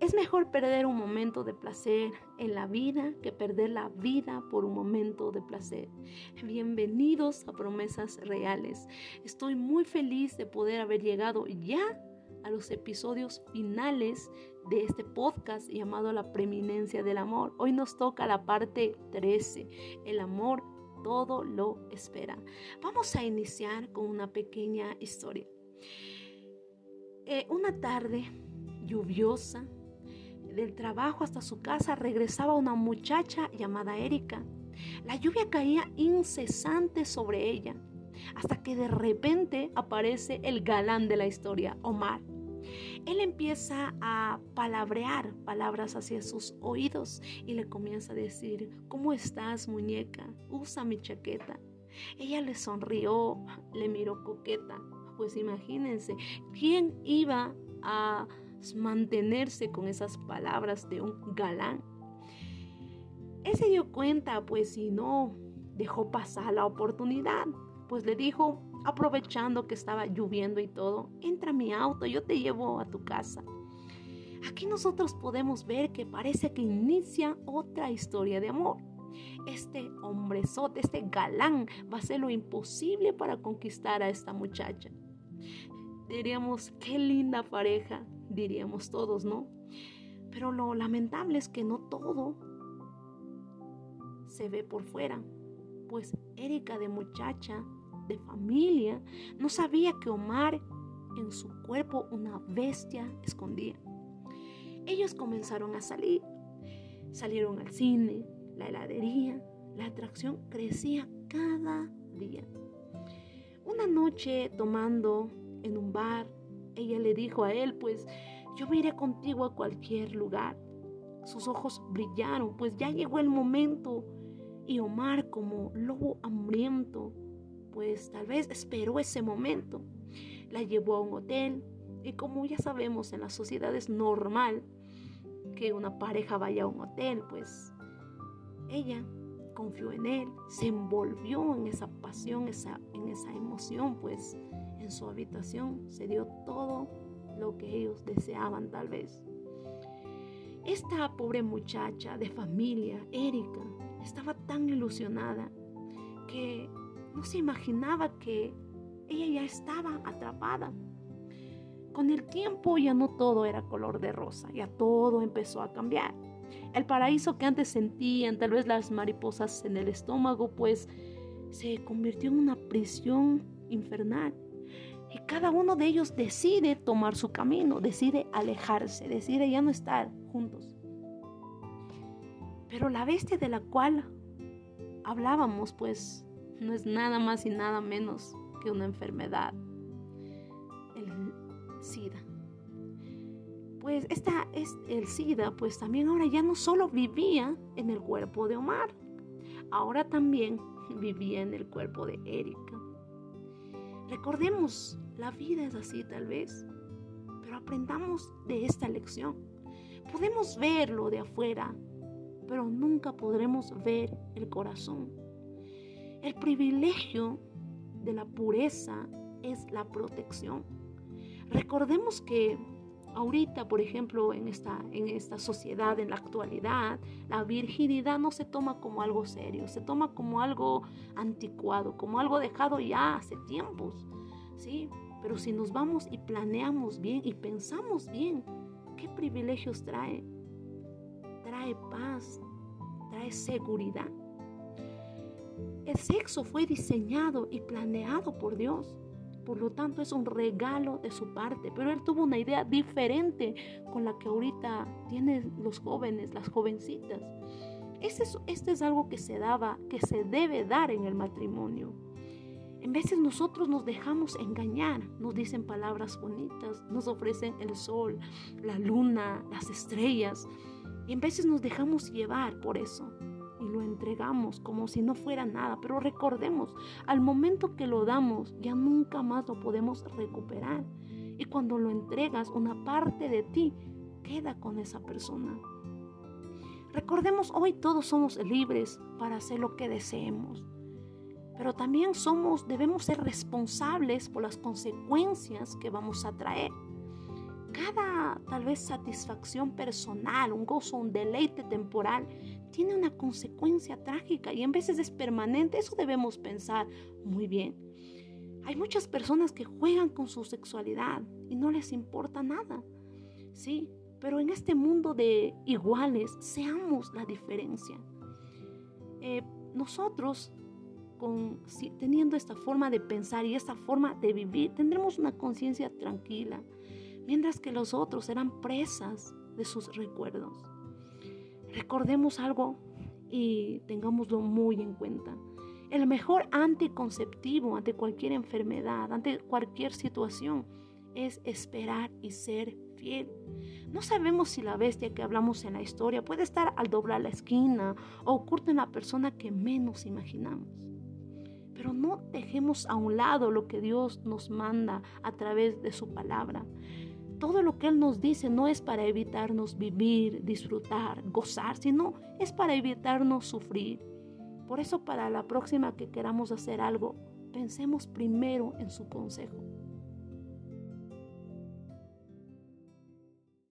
Es mejor perder un momento de placer en la vida que perder la vida por un momento de placer. Bienvenidos a Promesas Reales. Estoy muy feliz de poder haber llegado ya a los episodios finales de este podcast llamado La Preeminencia del Amor. Hoy nos toca la parte 13, el amor todo lo espera. Vamos a iniciar con una pequeña historia. Eh, una tarde lluviosa, del trabajo hasta su casa regresaba una muchacha llamada Erika. La lluvia caía incesante sobre ella, hasta que de repente aparece el galán de la historia, Omar. Él empieza a palabrear palabras hacia sus oídos y le comienza a decir, ¿cómo estás muñeca? Usa mi chaqueta. Ella le sonrió, le miró coqueta. Pues imagínense, ¿quién iba a mantenerse con esas palabras de un galán? Él se dio cuenta, pues si no, dejó pasar la oportunidad. Pues le dijo, aprovechando que estaba lloviendo y todo, entra a mi auto, yo te llevo a tu casa. Aquí nosotros podemos ver que parece que inicia otra historia de amor. Este hombrezote, este galán, va a hacer lo imposible para conquistar a esta muchacha. Diríamos, qué linda pareja, diríamos todos, ¿no? Pero lo lamentable es que no todo se ve por fuera, pues Erika de muchacha de familia, no sabía que Omar en su cuerpo una bestia escondía. Ellos comenzaron a salir, salieron al cine, la heladería, la atracción crecía cada día. Una noche tomando en un bar, ella le dijo a él, pues yo me iré contigo a cualquier lugar. Sus ojos brillaron, pues ya llegó el momento. Y Omar, como lobo hambriento, pues tal vez esperó ese momento. La llevó a un hotel y como ya sabemos en la sociedad es normal que una pareja vaya a un hotel, pues ella confió en él, se envolvió en esa pasión, esa, en esa emoción, pues en su habitación se dio todo lo que ellos deseaban tal vez. Esta pobre muchacha de familia, Erika, estaba tan ilusionada que no se imaginaba que ella ya estaba atrapada. Con el tiempo ya no todo era color de rosa, ya todo empezó a cambiar. El paraíso que antes sentían, tal vez las mariposas en el estómago, pues se convirtió en una prisión infernal. Y cada uno de ellos decide tomar su camino, decide alejarse, decide ya no estar juntos. Pero la bestia de la cual hablábamos, pues no es nada más y nada menos que una enfermedad, el SIDA. Pues esta es el SIDA, pues también ahora ya no solo vivía en el cuerpo de Omar, ahora también vivía en el cuerpo de Erika. Recordemos, la vida es así tal vez, pero aprendamos de esta lección. Podemos verlo de afuera, pero nunca podremos ver el corazón. El privilegio de la pureza es la protección. Recordemos que ahorita, por ejemplo, en esta, en esta sociedad, en la actualidad, la virginidad no se toma como algo serio, se toma como algo anticuado, como algo dejado ya hace tiempos. ¿sí? Pero si nos vamos y planeamos bien y pensamos bien, ¿qué privilegios trae? Trae paz, trae seguridad. El sexo fue diseñado y planeado por Dios. Por lo tanto, es un regalo de su parte. Pero él tuvo una idea diferente con la que ahorita tienen los jóvenes, las jovencitas. Este es, este es algo que se daba, que se debe dar en el matrimonio. En veces nosotros nos dejamos engañar, nos dicen palabras bonitas, nos ofrecen el sol, la luna, las estrellas. Y en veces nos dejamos llevar por eso lo entregamos como si no fuera nada. Pero recordemos, al momento que lo damos, ya nunca más lo podemos recuperar. Y cuando lo entregas, una parte de ti queda con esa persona. Recordemos, hoy todos somos libres para hacer lo que deseemos. Pero también somos, debemos ser responsables por las consecuencias que vamos a traer. cada tal vez satisfacción personal, un gozo, un deleite temporal, tiene una consecuencia trágica y en veces es permanente. Eso debemos pensar muy bien. Hay muchas personas que juegan con su sexualidad y no les importa nada. Sí, pero en este mundo de iguales, seamos la diferencia. Eh, nosotros, con, teniendo esta forma de pensar y esta forma de vivir, tendremos una conciencia tranquila, mientras que los otros serán presas de sus recuerdos. Recordemos algo y tengámoslo muy en cuenta. El mejor anticonceptivo ante cualquier enfermedad, ante cualquier situación, es esperar y ser fiel. No sabemos si la bestia que hablamos en la historia puede estar al doblar la esquina o oculta en la persona que menos imaginamos. Pero no dejemos a un lado lo que Dios nos manda a través de su palabra. Todo lo que Él nos dice no es para evitarnos vivir, disfrutar, gozar, sino es para evitarnos sufrir. Por eso para la próxima que queramos hacer algo, pensemos primero en su consejo.